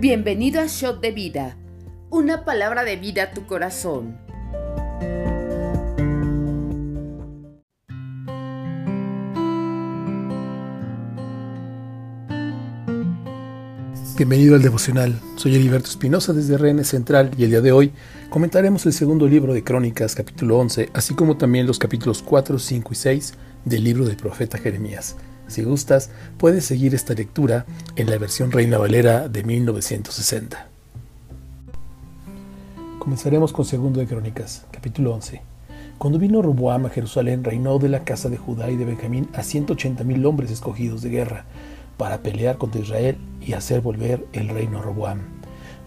Bienvenido a Shot de Vida, una palabra de vida a tu corazón. Bienvenido al devocional. Soy Heriberto Espinosa desde RN Central y el día de hoy comentaremos el segundo libro de Crónicas, capítulo 11, así como también los capítulos 4, 5 y 6 del libro del profeta Jeremías. Si gustas, puedes seguir esta lectura en la versión Reina Valera de 1960. Comenzaremos con segundo de Crónicas, capítulo 11. Cuando vino Roboam a Jerusalén, reinó de la casa de Judá y de Benjamín a 180 mil hombres escogidos de guerra para pelear contra Israel y hacer volver el reino a Roboam.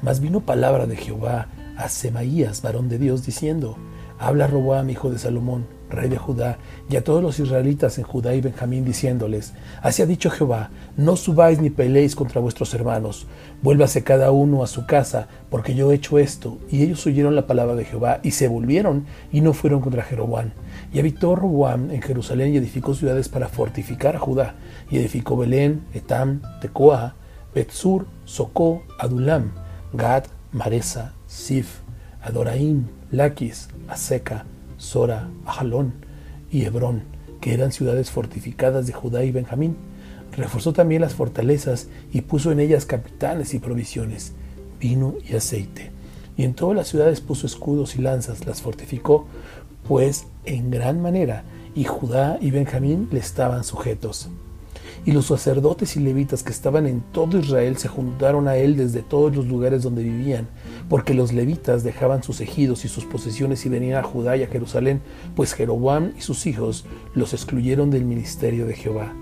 Mas vino palabra de Jehová a Semaías, varón de Dios, diciendo, Habla Roboam, hijo de Salomón, rey de Judá, y a todos los israelitas en Judá y Benjamín, diciéndoles, Así ha dicho Jehová, no subáis ni peleéis contra vuestros hermanos, vuélvase cada uno a su casa, porque yo he hecho esto. Y ellos oyeron la palabra de Jehová, y se volvieron, y no fueron contra Jeroboam. Y habitó Roboam en Jerusalén y edificó ciudades para fortificar a Judá, y edificó Belén, Etam, Tecoa, Betzur, Socó, Adulam, Gad, Maresa, Sif, Adoraim, Laquis, Aseca, Sora, Ajalón y Hebrón, que eran ciudades fortificadas de Judá y Benjamín. Reforzó también las fortalezas y puso en ellas capitanes y provisiones, vino y aceite. Y en todas las ciudades puso escudos y lanzas, las fortificó, pues en gran manera, y Judá y Benjamín le estaban sujetos. Y los sacerdotes y levitas que estaban en todo Israel se juntaron a él desde todos los lugares donde vivían, porque los levitas dejaban sus ejidos y sus posesiones y venían a Judá y a Jerusalén, pues Jeroboam y sus hijos los excluyeron del ministerio de Jehová.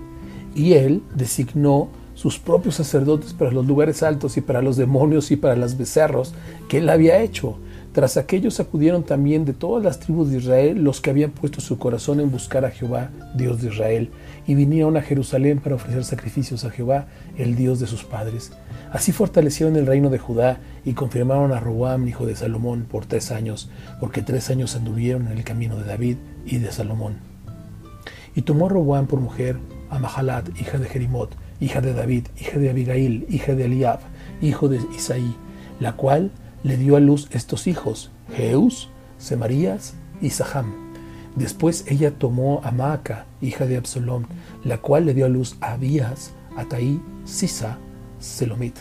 Y él designó sus propios sacerdotes para los lugares altos y para los demonios y para los becerros que él había hecho, tras aquellos acudieron también de todas las tribus de Israel los que habían puesto su corazón en buscar a Jehová, Dios de Israel, y vinieron a Jerusalén para ofrecer sacrificios a Jehová, el Dios de sus padres. Así fortalecieron el reino de Judá y confirmaron a Roboam, hijo de Salomón, por tres años, porque tres años anduvieron en el camino de David y de Salomón. Y tomó Roboam por mujer a Mahalat, hija de Jerimot, hija de David, hija de Abigail, hija de Eliab, hijo de Isaí, la cual le dio a luz estos hijos, Jeús, Semarías y Saham. Después ella tomó a Maaca, hija de Absalom, la cual le dio a luz a Abías, Ataí, Sisa, Selomit.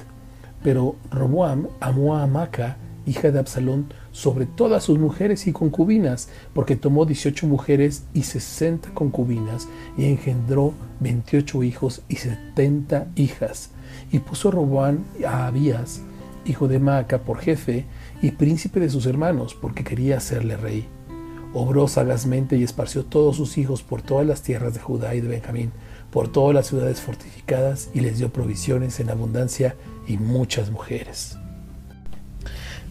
Pero Roboam amó a Maaca, hija de Absalón, sobre todas sus mujeres y concubinas, porque tomó dieciocho mujeres y sesenta concubinas, y engendró veintiocho hijos y setenta hijas. Y puso Roboam a Abías, hijo de Maaca, por jefe y príncipe de sus hermanos, porque quería hacerle rey. Obró sagazmente y esparció todos sus hijos por todas las tierras de Judá y de Benjamín, por todas las ciudades fortificadas, y les dio provisiones en abundancia y muchas mujeres.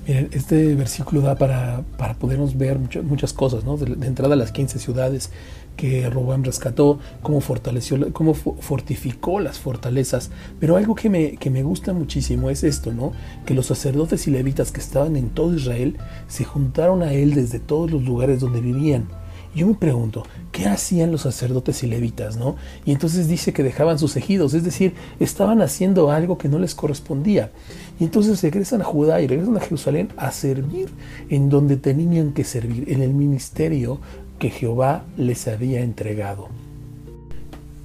Miren, este versículo da para, para podernos ver muchas, cosas, ¿no? De, entrada a las 15 ciudades que Roboam rescató, cómo fortaleció, cómo fortificó las fortalezas. Pero algo que me, que me gusta muchísimo es esto, ¿no? Que los sacerdotes y levitas que estaban en todo Israel se juntaron a él desde todos los lugares donde vivían yo me pregunto, ¿qué hacían los sacerdotes y levitas, no? Y entonces dice que dejaban sus ejidos, es decir, estaban haciendo algo que no les correspondía. Y entonces regresan a Judá y regresan a Jerusalén a servir en donde tenían que servir, en el ministerio que Jehová les había entregado.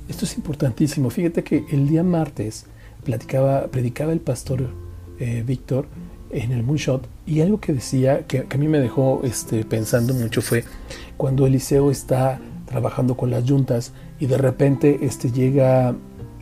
Esto es importantísimo. Fíjate que el día martes predicaba el pastor eh, Víctor en el Moonshot y algo que decía que, a mí me dejó este, pensando mucho fue cuando Eliseo está trabajando con las yuntas y de repente este, llega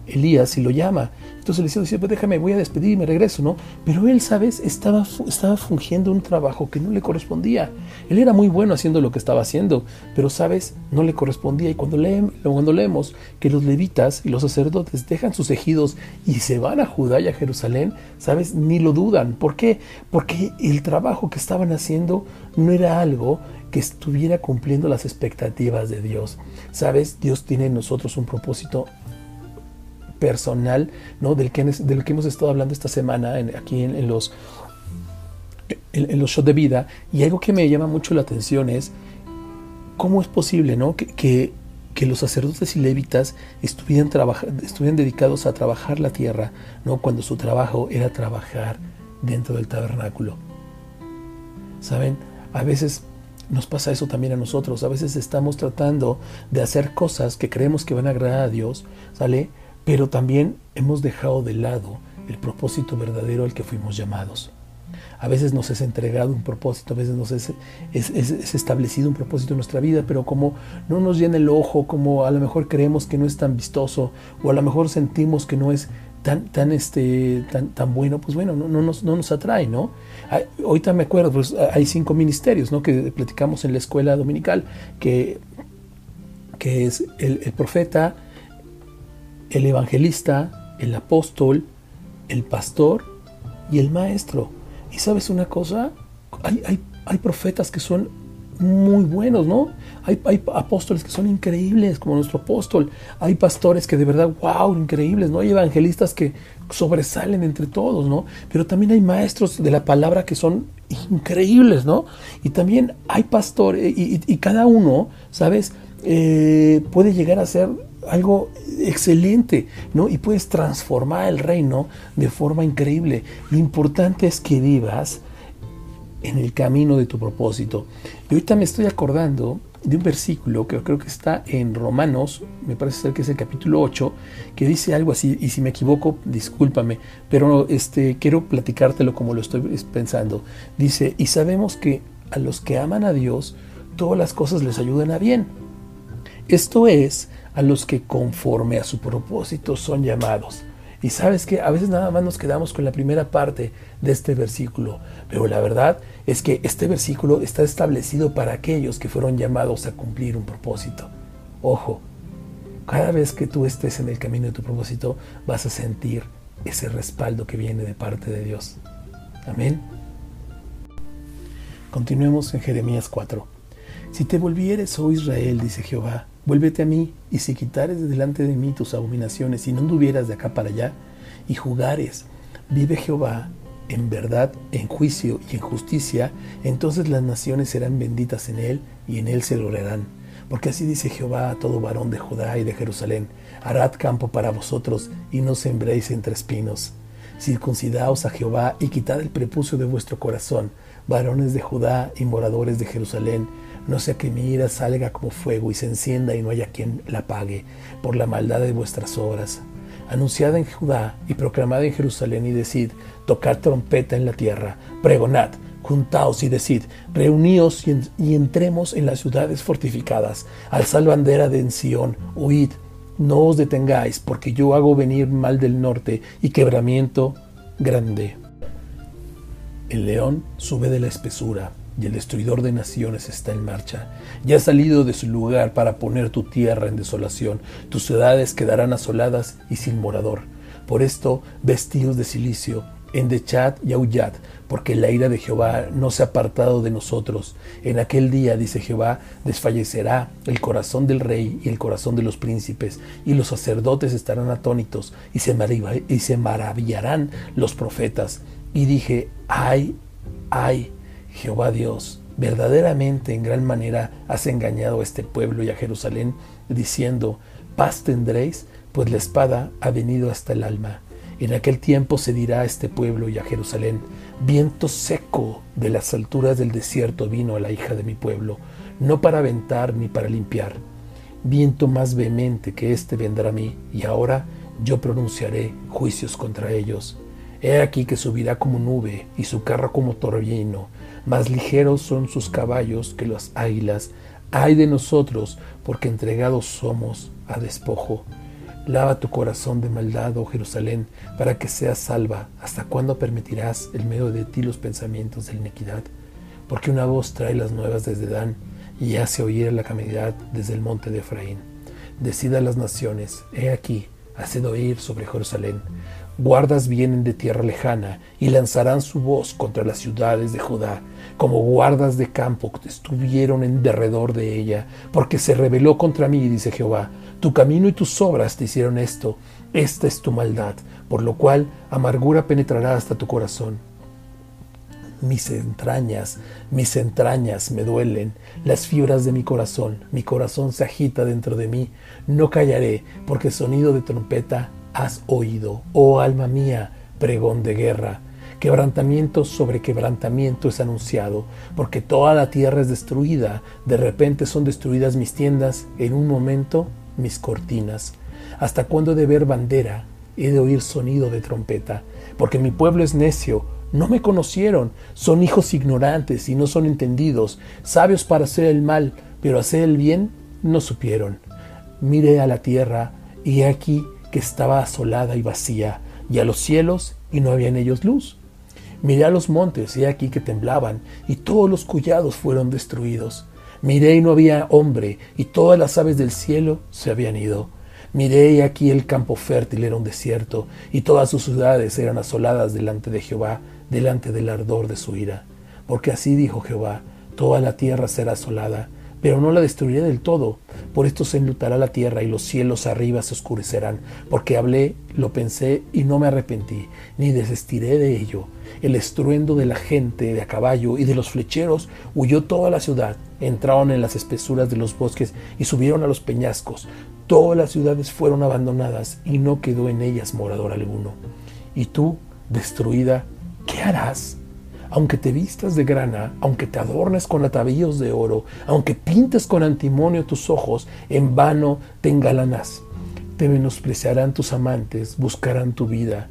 Elías y lo llama. Entonces Eliseo dice, pues déjame, voy a despedir y me regreso, ¿no? Pero él, ¿sabes? Estaba, estaba fungiendo un trabajo que no le correspondía. Él era muy bueno haciendo lo que estaba haciendo, pero, ¿sabes? No le correspondía. Y cuando, cuando leemos que los levitas y los sacerdotes dejan sus ejidos y se van a Judá y a Jerusalén, ¿sabes? Ni lo dudan. ¿Por qué? Porque el trabajo que estaban haciendo no era algo que estuviera cumpliendo las expectativas de Dios. ¿Sabes? Dios tiene en nosotros un propósito personal, ¿no? Del que, hemos estado hablando esta semana aquí en, los, en, los shows de vida. Y algo que me llama mucho la atención es cómo es posible, ¿no? Que, que los sacerdotes y levitas estuvieran, estuvieran dedicados a trabajar la tierra, ¿no? cuando su trabajo era trabajar dentro del tabernáculo. ¿Saben? A veces nos pasa eso también a nosotros. A veces estamos tratando de hacer cosas que creemos que van a agradar a Dios, ¿sale? Pero también hemos dejado de lado el propósito verdadero al que fuimos llamados. A veces nos es entregado un propósito, a veces nos es, es, establecido un propósito en nuestra vida, pero como no nos llena el ojo, como a lo mejor creemos que no es tan vistoso, o a lo mejor sentimos que no es tan, tan, este, tan, tan bueno, pues bueno, no, no, nos, no nos atrae, ¿no? ahorita me acuerdo, pues hay cinco ministerios, ¿no? Que platicamos en la escuela dominical, que, que es el profeta, el evangelista, el apóstol, el pastor y el maestro. Y sabes una cosa, hay, hay, hay profetas que son muy buenos, ¿no? Hay, hay, apóstoles que son increíbles, como nuestro apóstol. Hay pastores que de verdad, wow, increíbles, ¿no? Hay evangelistas que sobresalen entre todos, ¿no? Pero también hay maestros de la palabra que son increíbles, ¿no? Y también hay pastores, y, cada uno, ¿sabes? Eh, puede llegar a ser algo excelente, ¿no? Y puedes transformar el reino de forma increíble. Lo importante es que vivas en el camino de tu propósito. Y ahorita me estoy acordando de un versículo que creo que está en Romanos, me parece ser que es el capítulo 8, que dice algo así, y si me equivoco, discúlpame, pero este, quiero platicártelo como lo estoy pensando. Dice, y sabemos que a los que aman a Dios, todas las cosas les ayudan a bien. Esto es, a los que conforme a su propósito son llamados. Y sabes que a veces nada más nos quedamos con la primera parte de este versículo, pero la verdad es que este versículo está establecido para aquellos que fueron llamados a cumplir un propósito. Ojo, cada vez que tú estés en el camino de tu propósito vas a sentir ese respaldo que viene de parte de Dios. Amén. Continuemos en Jeremías 4. Si te volvieres, oh Israel, dice Jehová, Vuélvete a mí, y si quitares de delante de mí tus abominaciones, y no anduvieras de acá para allá, y jugares, vive Jehová en verdad, en juicio y en justicia, entonces las naciones serán benditas en él, y en él se lograrán. Porque así dice Jehová a todo varón de Judá y de Jerusalén, harad campo para vosotros, y no sembréis entre espinos. Circuncidaos a Jehová, y quitad el prepucio de vuestro corazón, varones de Judá y moradores de Jerusalén, no sea que mi ira salga como fuego y se encienda y no haya quien la apague por la maldad de vuestras obras. Anunciad en Judá y proclamad en Jerusalén y decid, tocad trompeta en la tierra, pregonad, juntaos y decid, reuníos y, entremos en las ciudades fortificadas, alzad bandera de Sión, huid, no os detengáis, porque yo hago venir mal del norte y quebramiento grande. El león sube de la espesura, y el destruidor de naciones está en marcha. Ya ha salido de su lugar para poner tu tierra en desolación. Tus ciudades quedarán asoladas y sin morador. Por esto, vestidos de silicio, endechad y aullad, porque la ira de Jehová no se ha apartado de nosotros. En aquel día, dice Jehová, desfallecerá el corazón del rey y el corazón de los príncipes, y los sacerdotes estarán atónitos, y se, y se maravillarán los profetas. Y dije, ay, ay, Jehová Dios, verdaderamente en gran manera has engañado a este pueblo y a Jerusalén, diciendo, paz tendréis, pues la espada ha venido hasta el alma. En aquel tiempo se dirá a este pueblo y a Jerusalén, viento seco de las alturas del desierto vino a la hija de mi pueblo, no para aventar ni para limpiar. Viento más vehemente que éste vendrá a mí, y ahora yo pronunciaré juicios contra ellos. He aquí que subirá como nube y su carro como torbellino, más ligeros son sus caballos que las águilas. Ay de nosotros, porque entregados somos a despojo. Lava tu corazón de maldad, oh Jerusalén, para que seas salva. ¿Hasta cuándo permitirás el medio de ti los pensamientos de la iniquidad? Porque una voz trae las nuevas desde Dan y hace oír la calamidad desde el monte de Efraín. Decida las naciones, he aquí, haced oír sobre Jerusalén. Guardas vienen de tierra lejana y lanzarán su voz contra las ciudades de Judá como guardas de campo estuvieron en derredor de ella, porque se rebeló contra mí, dice Jehová. Tu camino y tus obras te hicieron esto, esta es tu maldad, por lo cual amargura penetrará hasta tu corazón. mis entrañas, mis entrañas me duelen, las fibras de mi corazón, mi corazón se agita dentro de mí, no callaré, porque sonido de trompeta has oído, oh alma mía, pregón de guerra. Quebrantamiento sobre quebrantamiento es anunciado, porque toda la tierra es destruida, de repente son destruidas mis tiendas, en un momento mis cortinas. ¿Hasta cuándo de ver bandera? He de oír sonido de trompeta, porque mi pueblo es necio, no me conocieron, son hijos ignorantes y no son entendidos, sabios para hacer el mal, pero hacer el bien no supieron. Miré a la tierra y aquí que estaba asolada y vacía, y a los cielos y no había en ellos luz. Miré a los montes y aquí que temblaban, y todos los collados fueron destruidos. Miré y no había hombre, y todas las aves del cielo se habían ido. Miré y aquí el campo fértil era un desierto, y todas sus ciudades eran asoladas delante de Jehová, delante del ardor de su ira. Porque así dijo Jehová, toda la tierra será asolada, pero no la destruiré del todo. Por esto se enlutará la tierra y los cielos arriba se oscurecerán, porque hablé, lo pensé y no me arrepentí, ni desistiré de ello. El estruendo de la gente de a caballo y de los flecheros huyó toda la ciudad, entraron en las espesuras de los bosques y subieron a los peñascos. Todas las ciudades fueron abandonadas y no quedó en ellas morador alguno. Y tú, destruida, ¿qué harás? Aunque te vistas de grana, aunque te adornes con atavíos de oro, aunque pintes con antimonio tus ojos, en vano te engalanas. Te menospreciarán tus amantes, buscarán tu vida.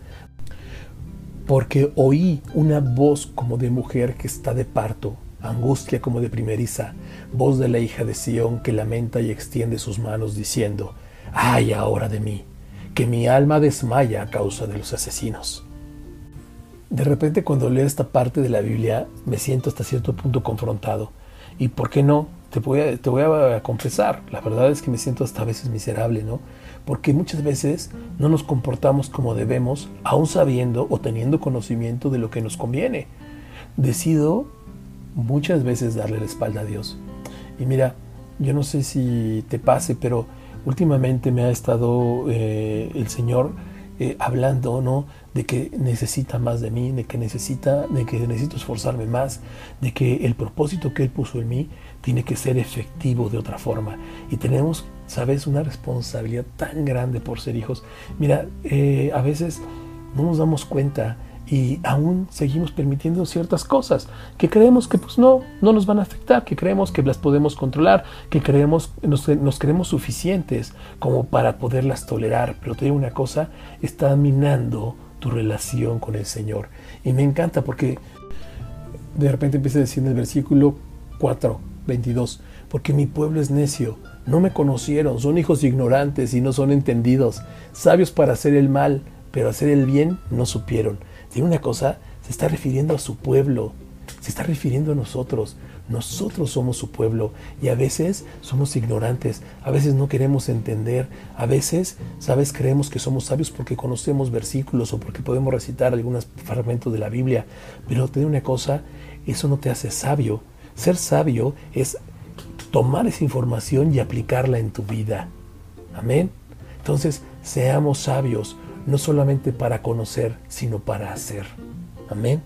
Porque oí una voz como de mujer que está de parto, angustia como de primeriza, voz de la hija de Sión que lamenta y extiende sus manos diciendo, ay ahora de mí, que mi alma desmaya a causa de los asesinos. De repente cuando leo esta parte de la Biblia me siento hasta cierto punto confrontado. Y por qué no, te voy, a, te a confesar, la verdad es que me siento hasta veces miserable, ¿no? Porque muchas veces no nos comportamos como debemos, aún sabiendo o teniendo conocimiento de lo que nos conviene. Decido muchas veces darle la espalda a Dios. Y mira, yo no sé si te pase, pero últimamente me ha estado eh, el Señor eh, hablando, ¿no? De que necesita más de mí, de que necesita, de que necesito esforzarme más, de que el propósito que Él puso en mí tiene que ser efectivo de otra forma. Y tenemos, sabes, una responsabilidad tan grande por ser hijos. Mira, eh, a veces no nos damos cuenta y aún seguimos permitiendo ciertas cosas que creemos que pues no, no nos van a afectar, que creemos que las podemos controlar, que creemos, nos, nos creemos suficientes como para poderlas tolerar. Pero te digo una cosa, está minando tu relación con el Señor. Y me encanta porque de repente empieza a decir en el versículo 4, 22, porque mi pueblo es necio, no me conocieron, son hijos ignorantes y no son entendidos, sabios para hacer el mal, pero hacer el bien no supieron. Tiene una cosa, se está refiriendo a su pueblo, se está refiriendo a nosotros. Nosotros somos su pueblo y a veces somos ignorantes, a veces no queremos entender, a veces, sabes, creemos que somos sabios porque conocemos versículos o porque podemos recitar algunos fragmentos de la Biblia, pero te digo una cosa, eso no te hace sabio. Ser sabio es tomar esa información y aplicarla en tu vida. Amén. Entonces, seamos sabios, no solamente para conocer, sino para hacer. Amén.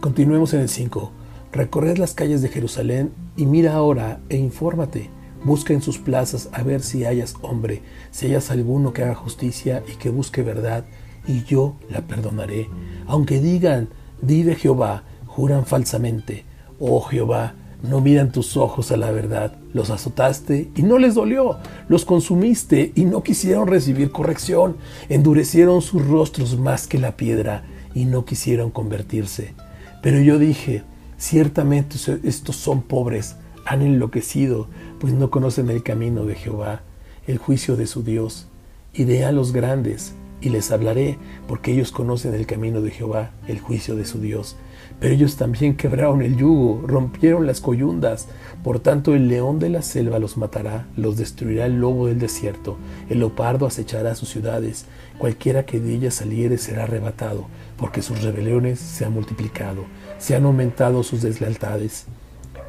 Continuemos en el 5. Recorred las calles de Jerusalén y mira ahora e infórmate. Busca en sus plazas a ver si hayas hombre, si hayas alguno que haga justicia y que busque verdad, y yo la perdonaré. Aunque digan, vive Jehová, juran falsamente. Oh Jehová, no miran tus ojos a la verdad. Los azotaste y no les dolió. Los consumiste y no quisieron recibir corrección. Endurecieron sus rostros más que la piedra y no quisieron convertirse. Pero yo dije, ciertamente estos son pobres, han enloquecido, pues no conocen el camino de Jehová, el juicio de su Dios. Iré a los grandes y les hablaré, porque ellos conocen el camino de Jehová, el juicio de su Dios. Pero ellos también quebraron el yugo, rompieron las coyundas. Por tanto, el león de la selva los matará, los destruirá el lobo del desierto, el leopardo acechará sus ciudades, cualquiera que de ellas saliere será arrebatado, porque sus rebeliones se han multiplicado, se han aumentado sus deslealtades.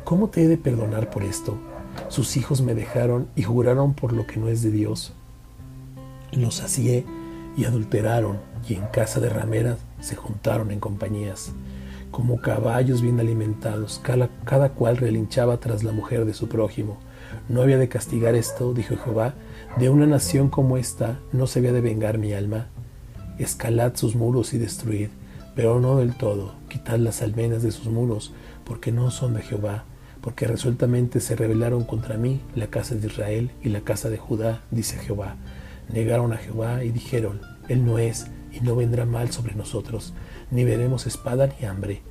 ¿Cómo te he de perdonar por esto? Sus hijos me dejaron y juraron por lo que no es de Dios. Los sacié y adulteraron, y en casa de rameras se juntaron en compañías. Como caballos bien alimentados, cada, cual relinchaba tras la mujer de su prójimo. No había de castigar esto, dijo Jehová, de una nación como esta no se había de vengar mi alma. Escalad sus muros y destruid, pero no del todo, quitad las almenas de sus muros, porque no son de Jehová, porque resueltamente se rebelaron contra mí la casa de Israel y la casa de Judá, dice Jehová. Negaron a Jehová y dijeron, Él no es, y no vendrá mal sobre nosotros, ni veremos espada ni hambre.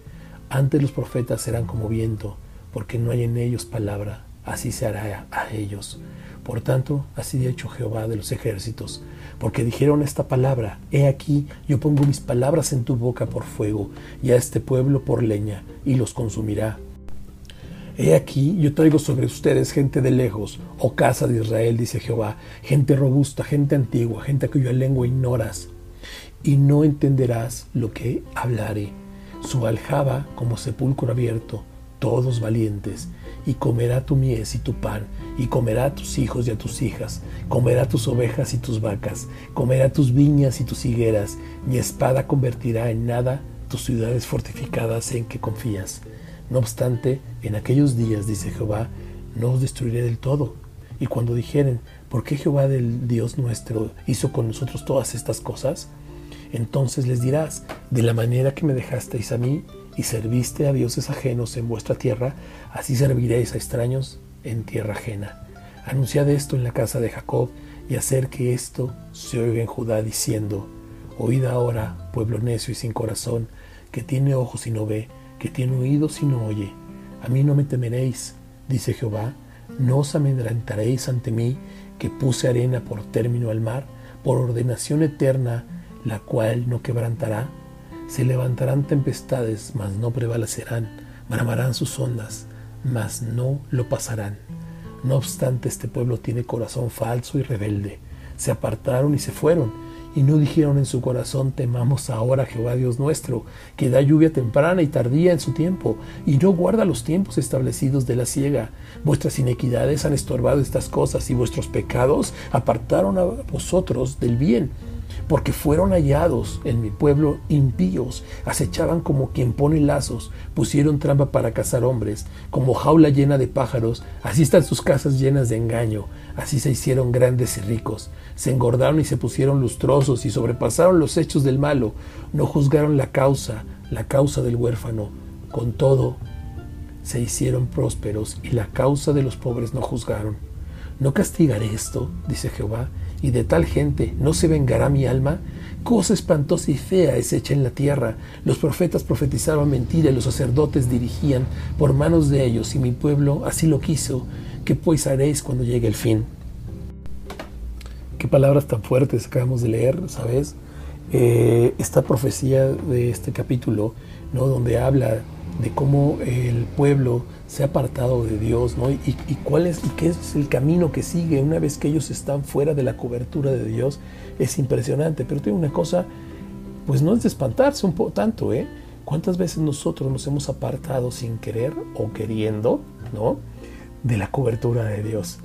Antes los profetas serán como viento, porque no hay en ellos palabra, así se hará a ellos. Por tanto, así ha hecho Jehová de los ejércitos, porque dijeron esta palabra, He aquí, yo pongo mis palabras en tu boca por fuego, y a este pueblo por leña, y los consumirá. He aquí, yo traigo sobre ustedes gente de lejos, oh casa de Israel, dice Jehová, gente robusta, gente antigua, gente cuya lengua ignoras, y no entenderás lo que hablaré. Su aljaba como sepulcro abierto, todos valientes, y comerá tu mies y tu pan, y comerá a tus hijos y a tus hijas, comerá tus ovejas y tus vacas, comerá tus viñas y tus higueras, y espada convertirá en nada tus ciudades fortificadas en que confías. No obstante, en aquellos días, dice Jehová, no os destruiré del todo. Y cuando dijeren, ¿por qué Jehová del Dios nuestro hizo con nosotros todas estas cosas? Entonces les dirás, de la manera que me dejasteis a mí y serviste a dioses ajenos en vuestra tierra, así serviréis a extraños en tierra ajena. Anunciad esto en la casa de Jacob y hacer que esto se oiga en Judá diciendo, Oíd ahora, pueblo necio y sin corazón, que tiene ojos y no ve, que tiene oídos y no oye. A mí no me temeréis, dice Jehová, no os amedrentaréis ante mí, que puse arena por término al mar, por ordenación eterna, la cual no quebrantará. Se levantarán tempestades, mas no prevalecerán, bramarán sus ondas, mas no lo pasarán. No obstante, este pueblo tiene corazón falso y rebelde. Se apartaron y se fueron y no dijeron en su corazón, temamos ahora a Jehová Dios nuestro, que da lluvia temprana y tardía en su tiempo, y no guarda los tiempos establecidos de la siega. Vuestras inequidades han estorbado estas cosas, y vuestros pecados apartaron a vosotros del bien porque fueron hallados en mi pueblo impíos, acechaban como quien pone lazos, pusieron trampa para cazar hombres, como jaula llena de pájaros, así están sus casas llenas de engaño, así se hicieron grandes y ricos, se engordaron y se pusieron lustrosos y sobrepasaron los hechos del malo, no juzgaron la causa, la causa del huérfano, con todo se hicieron prósperos y la causa de los pobres no juzgaron. ¿No castigaré esto? dice Jehová, y de tal gente no se vengará mi alma? Cosa espantosa y fea es hecha en la tierra. Los profetas profetizaban mentira y los sacerdotes dirigían por manos de ellos, y mi pueblo así lo quiso. ¿Qué pues haréis cuando llegue el fin? Qué palabras tan fuertes acabamos de leer, ¿sabes? Eh, esta profecía de este capítulo, ¿no? Donde habla de cómo el pueblo se ha apartado de Dios, ¿no? Y, cuál es, y qué es el camino que sigue una vez que ellos están fuera de la cobertura de Dios, es impresionante. Pero tiene una cosa, pues no es de espantarse un poco tanto, ¿eh? ¿Cuántas veces nosotros nos hemos apartado sin querer o queriendo, ¿no? De la cobertura de Dios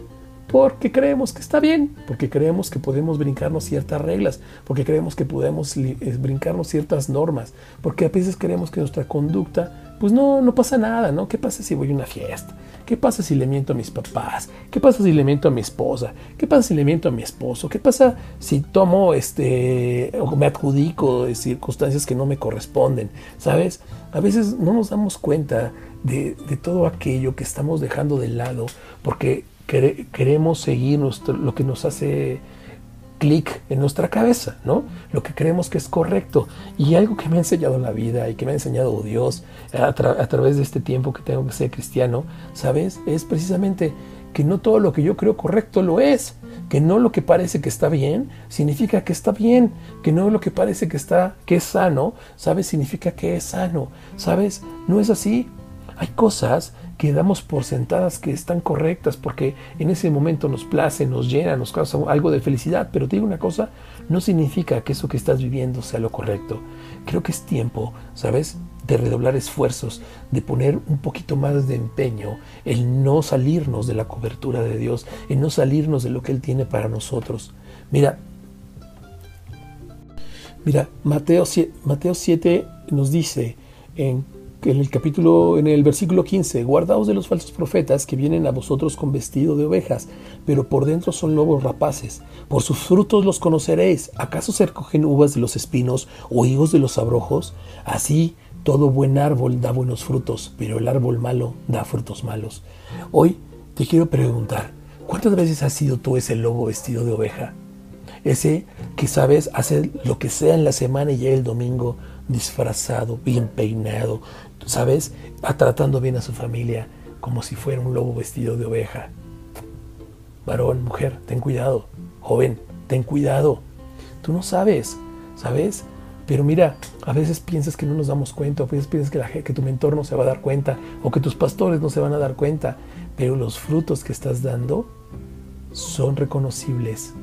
porque creemos que está bien, porque creemos que podemos brincarnos ciertas reglas, porque creemos que podemos eh, brincarnos ciertas normas, porque a veces creemos que nuestra conducta, pues no, no pasa nada, ¿no? ¿Qué pasa si voy a una fiesta? ¿Qué pasa si le miento a mis papás? ¿Qué pasa si le miento a mi esposa? ¿Qué pasa si le miento a mi esposo? ¿Qué pasa si tomo este o me adjudico de circunstancias que no me corresponden? ¿Sabes? A veces no nos damos cuenta de, de todo aquello que estamos dejando de lado porque queremos seguir lo que nos hace clic en nuestra cabeza, ¿no? Lo que creemos que es correcto. Y algo que me ha enseñado la vida y que me ha enseñado Dios a, a, través de este tiempo que tengo que ser cristiano, ¿sabes? Es precisamente que no todo lo que yo creo correcto lo es, que no lo que parece que está bien significa que está bien, que no lo que parece que está que es sano, ¿sabes? Significa que es sano, ¿sabes? No es así. Hay cosas que damos por sentadas que están correctas porque en ese momento nos place, nos llena, nos causa algo de felicidad, pero te digo una cosa, no significa que eso que estás viviendo sea lo correcto. Creo que es tiempo, ¿sabes? De redoblar esfuerzos, de poner un poquito más de empeño en no salirnos de la cobertura de Dios, en no salirnos de lo que Él tiene para nosotros. Mira, Mira, Mateo 7, Mateo 7 nos dice en, en, el capítulo, en el versículo 15, guardaos de los falsos profetas que vienen a vosotros con vestido de ovejas, pero por dentro son lobos rapaces. Por sus frutos los conoceréis. ¿Acaso se recogen uvas de los espinos o higos de los abrojos? Así todo buen árbol da buenos frutos, pero el árbol malo da frutos malos. Hoy te quiero preguntar, ¿cuántas veces has sido tú ese lobo vestido de oveja? Ese que sabes hacer lo que sea en la semana y ya el domingo disfrazado, bien peinado, sabes, va tratando bien a su familia como si fuera un lobo vestido de oveja. Varón, mujer, ten cuidado. Joven, ten cuidado. Tú no sabes, ¿sabes? Pero mira, a veces piensas que no nos damos cuenta, a veces piensas que, la, que tu mentor no se va a dar cuenta o que tus pastores no se van a dar cuenta, pero los frutos que estás dando son reconocibles.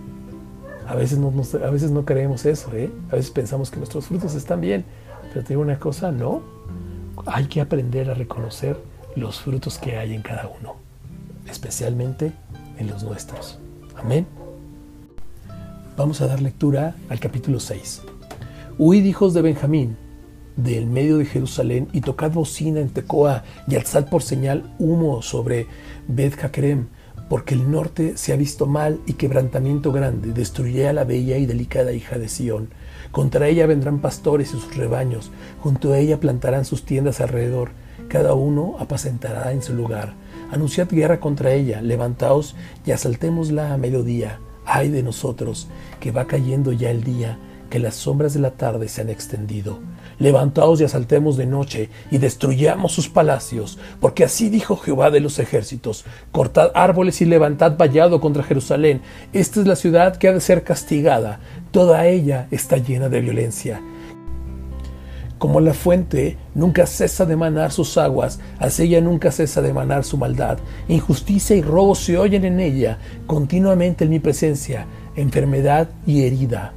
A veces no, a veces no creemos eso, ¿eh? A veces pensamos que nuestros frutos están bien, pero te digo una cosa, no. Hay que aprender a reconocer los frutos que hay en cada uno, especialmente en los nuestros. Amén. Vamos a dar lectura al capítulo 6. Huid hijos de Benjamín, del medio de Jerusalén, y tocad bocina en Tecoa, y alzad por señal humo sobre Beth Jacrem, porque el norte se ha visto mal y quebrantamiento grande, destruiré a la bella y delicada hija de Sión. Contra ella vendrán pastores y sus rebaños, junto a ella plantarán sus tiendas alrededor, cada uno apacentará en su lugar. Anunciad guerra contra ella, levantaos y asaltémosla a mediodía. Ay de nosotros, que va cayendo ya el día, que las sombras de la tarde se han extendido. Levantaos y asaltemos de noche y destruyamos sus palacios, porque así dijo Jehová de los ejércitos, cortad árboles y levantad vallado contra Jerusalén. Esta es la ciudad que ha de ser castigada, toda ella está llena de violencia. Como la fuente nunca cesa de manar sus aguas, así ella nunca cesa de manar su maldad. Injusticia y robo se oyen en ella, continuamente en mi presencia, enfermedad y herida.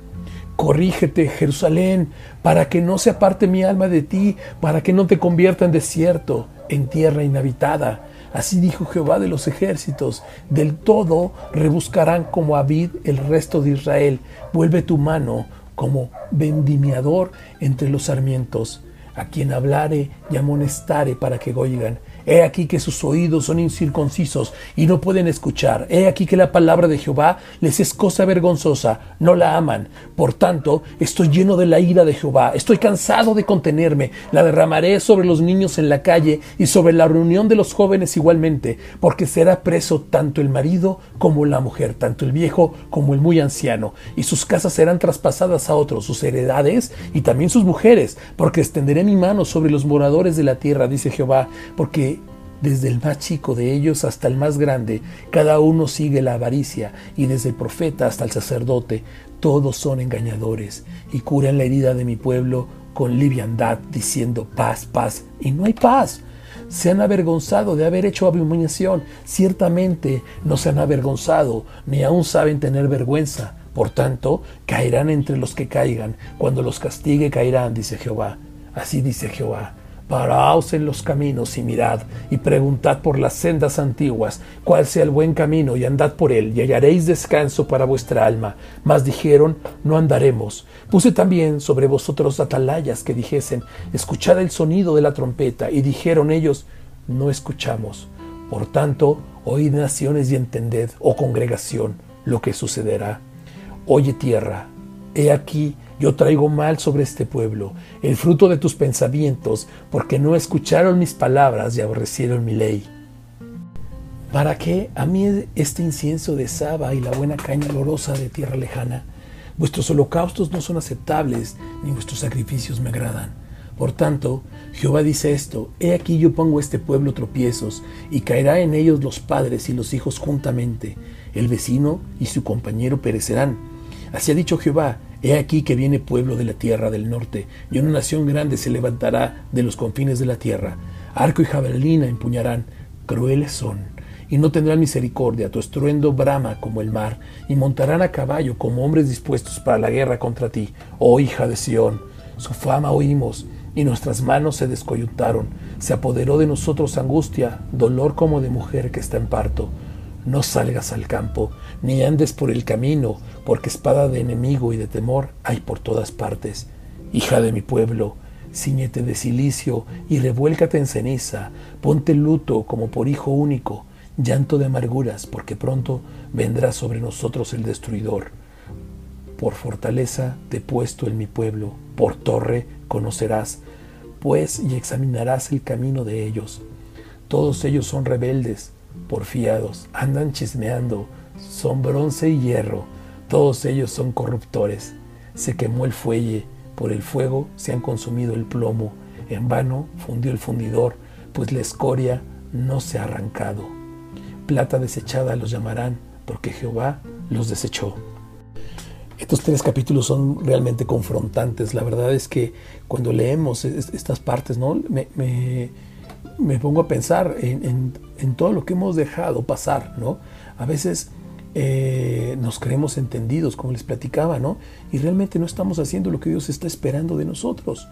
Corrígete, Jerusalén, para que no se aparte mi alma de ti, para que no te convierta en desierto, en tierra inhabitada. Así dijo Jehová de los ejércitos, del todo rebuscarán como Abid el resto de Israel. Vuelve tu mano como vendimiador entre los sarmientos, a quien hablare y amonestare para que oigan. He aquí que sus oídos son incircuncisos y no pueden escuchar. He aquí que la palabra de Jehová les es cosa vergonzosa, no la aman. Por tanto, estoy lleno de la ira de Jehová. Estoy cansado de contenerme. La derramaré sobre los niños en la calle y sobre la reunión de los jóvenes igualmente, porque será preso tanto el marido como la mujer, tanto el viejo como el muy anciano. Y sus casas serán traspasadas a otros, sus heredades y también sus mujeres, porque extenderé mi mano sobre los moradores de la tierra, dice Jehová, porque desde el más chico de ellos hasta el más grande, cada uno sigue la avaricia, y desde el profeta hasta el sacerdote, todos son engañadores, y curan la herida de mi pueblo con liviandad, diciendo paz, paz, y no hay paz. Se han avergonzado de haber hecho abominación, ciertamente no se han avergonzado, ni aún saben tener vergüenza. Por tanto, caerán entre los que caigan, cuando los castigue caerán, dice Jehová. Así dice Jehová Paraos en los caminos y mirad, y preguntad por las sendas antiguas, cuál sea el buen camino, y andad por él, y hallaréis descanso para vuestra alma. Mas dijeron, no andaremos. Puse también sobre vosotros atalayas que dijesen, escuchad el sonido de la trompeta, y dijeron ellos, no escuchamos. Por tanto, oíd naciones y entended, oh congregación, lo que sucederá. Oye tierra, he aquí, yo traigo mal sobre este pueblo, el fruto de tus pensamientos, porque no escucharon mis palabras y aborrecieron mi ley. ¿Para qué a mí este incienso de Saba y la buena caña olorosa de tierra lejana? Vuestros holocaustos no son aceptables, ni vuestros sacrificios me agradan. Por tanto, Jehová dice esto, He aquí yo pongo a este pueblo tropiezos, y caerá en ellos los padres y los hijos juntamente. El vecino y su compañero perecerán. Así ha dicho Jehová, He aquí que viene pueblo de la tierra del norte, y una nación grande se levantará de los confines de la tierra. Arco y jabalina empuñarán, crueles son, y no tendrán misericordia, tu estruendo brama como el mar, y montarán a caballo como hombres dispuestos para la guerra contra ti, oh hija de Sión. Su fama oímos, y nuestras manos se descoyuntaron, se apoderó de nosotros angustia, dolor como de mujer que está en parto. No salgas al campo, ni andes por el camino, porque espada de enemigo y de temor hay por todas partes. Hija de mi pueblo, ciñete de silicio y revuélcate en ceniza, ponte luto como por hijo único, llanto de amarguras, porque pronto vendrá sobre nosotros el destruidor. Por fortaleza te he puesto en mi pueblo, por torre conocerás, pues y examinarás el camino de ellos. Todos ellos son rebeldes, porfiados, andan chismeando, son bronce y hierro, todos ellos son corruptores. Se quemó el fuelle, por el fuego se han consumido el plomo, en vano fundió el fundidor, pues la escoria no se ha arrancado. Plata desechada los llamarán, porque Jehová los desechó. Estos tres capítulos son realmente confrontantes. La verdad es que cuando leemos estas partes, ¿no? me, me, pongo a pensar en, en, todo lo que hemos dejado pasar. ¿no? A veces eh, nos creemos entendidos, como les platicaba, ¿no? Y realmente no estamos haciendo lo que Dios está esperando de nosotros.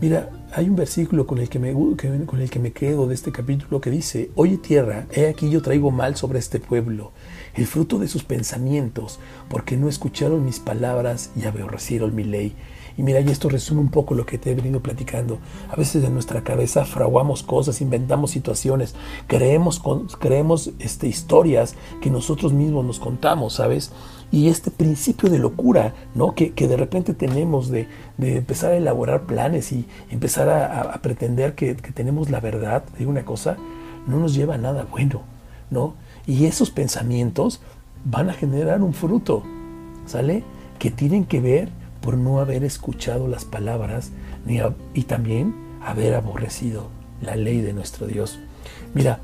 Mira, hay un versículo con el que me, con el que me quedo de este capítulo que dice, Oye tierra, he aquí yo traigo mal sobre este pueblo, el fruto de sus pensamientos, porque no escucharon mis palabras y aborrecieron mi ley. Y mira, y esto resume un poco lo que te he venido platicando. A veces en nuestra cabeza fraguamos cosas, inventamos situaciones, creemos, creemos este, historias que nosotros mismos nos contamos, ¿sabes? Y este principio de locura, ¿no? Que, de repente tenemos de, empezar a elaborar planes y empezar a, pretender que, que, tenemos la verdad de una cosa, no nos lleva a nada bueno, ¿no? Y esos pensamientos van a generar un fruto, ¿sale? Que tienen que ver por no haber escuchado las palabras ni y también haber aborrecido la ley de nuestro Dios. Mira,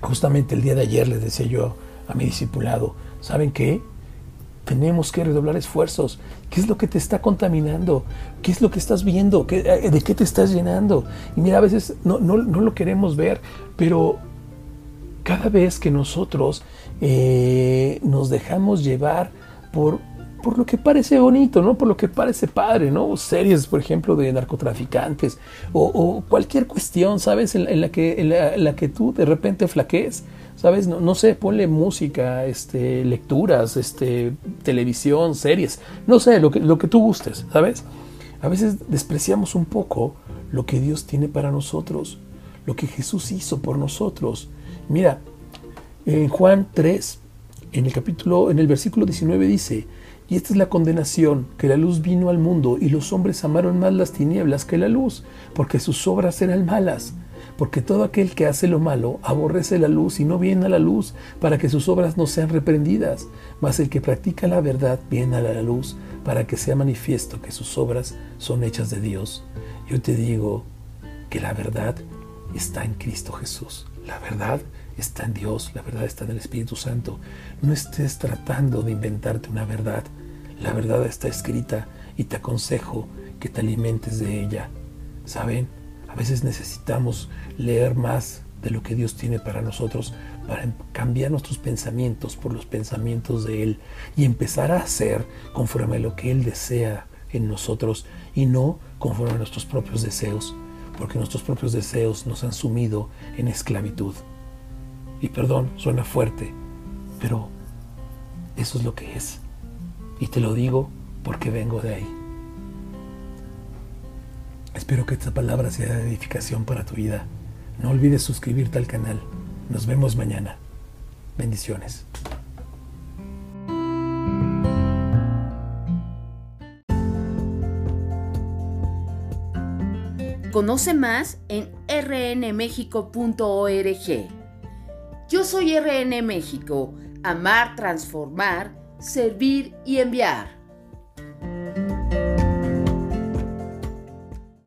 justamente el día de ayer les decía yo a mi discipulado, ¿saben qué? Tenemos que redoblar esfuerzos. ¿Qué es lo que te está contaminando? ¿Qué es lo que estás viendo? Eh, ¿De qué te estás llenando? Y mira, a veces no, no, lo queremos ver, pero cada vez que nosotros eh, nos dejamos llevar por por lo que parece bonito, ¿no? Por lo que parece padre, ¿no? Series, por ejemplo, de narcotraficantes o, cualquier cuestión, ¿sabes? En, la que, en la, que tú de repente flaquees, ¿sabes? No, sé, ponle música, este, lecturas, este, televisión, series, no sé, lo que, lo que tú gustes, ¿sabes? A veces despreciamos un poco lo que Dios tiene para nosotros, lo que Jesús hizo por nosotros. Mira, en Juan 3, en el capítulo, en el versículo 19 dice, y esta es la condenación, que la luz vino al mundo y los hombres amaron más las tinieblas que la luz, porque sus obras eran malas. Porque todo aquel que hace lo malo aborrece la luz y no viene a la luz para que sus obras no sean reprendidas. Mas el que practica la verdad viene a la luz para que sea manifiesto que sus obras son hechas de Dios. Yo te digo que la verdad está en Cristo Jesús. La verdad está en Dios, la verdad está en el Espíritu Santo. No estés tratando de inventarte una verdad. La verdad está escrita y te aconsejo que te alimentes de ella. ¿Saben? A veces necesitamos leer más de lo que Dios tiene para nosotros para cambiar nuestros pensamientos por los pensamientos de Él y empezar a hacer conforme a lo que Él desea en nosotros y no conforme a nuestros propios deseos, porque nuestros propios deseos nos han sumido en esclavitud. Y perdón, suena fuerte, pero eso es lo que es. Y te lo digo porque vengo de ahí. Espero que esta palabra sea de edificación para tu vida. No olvides suscribirte al canal. Nos vemos mañana. Bendiciones. Conoce más en rnmexico.org. Yo soy RN México, amar, transformar, servir y enviar.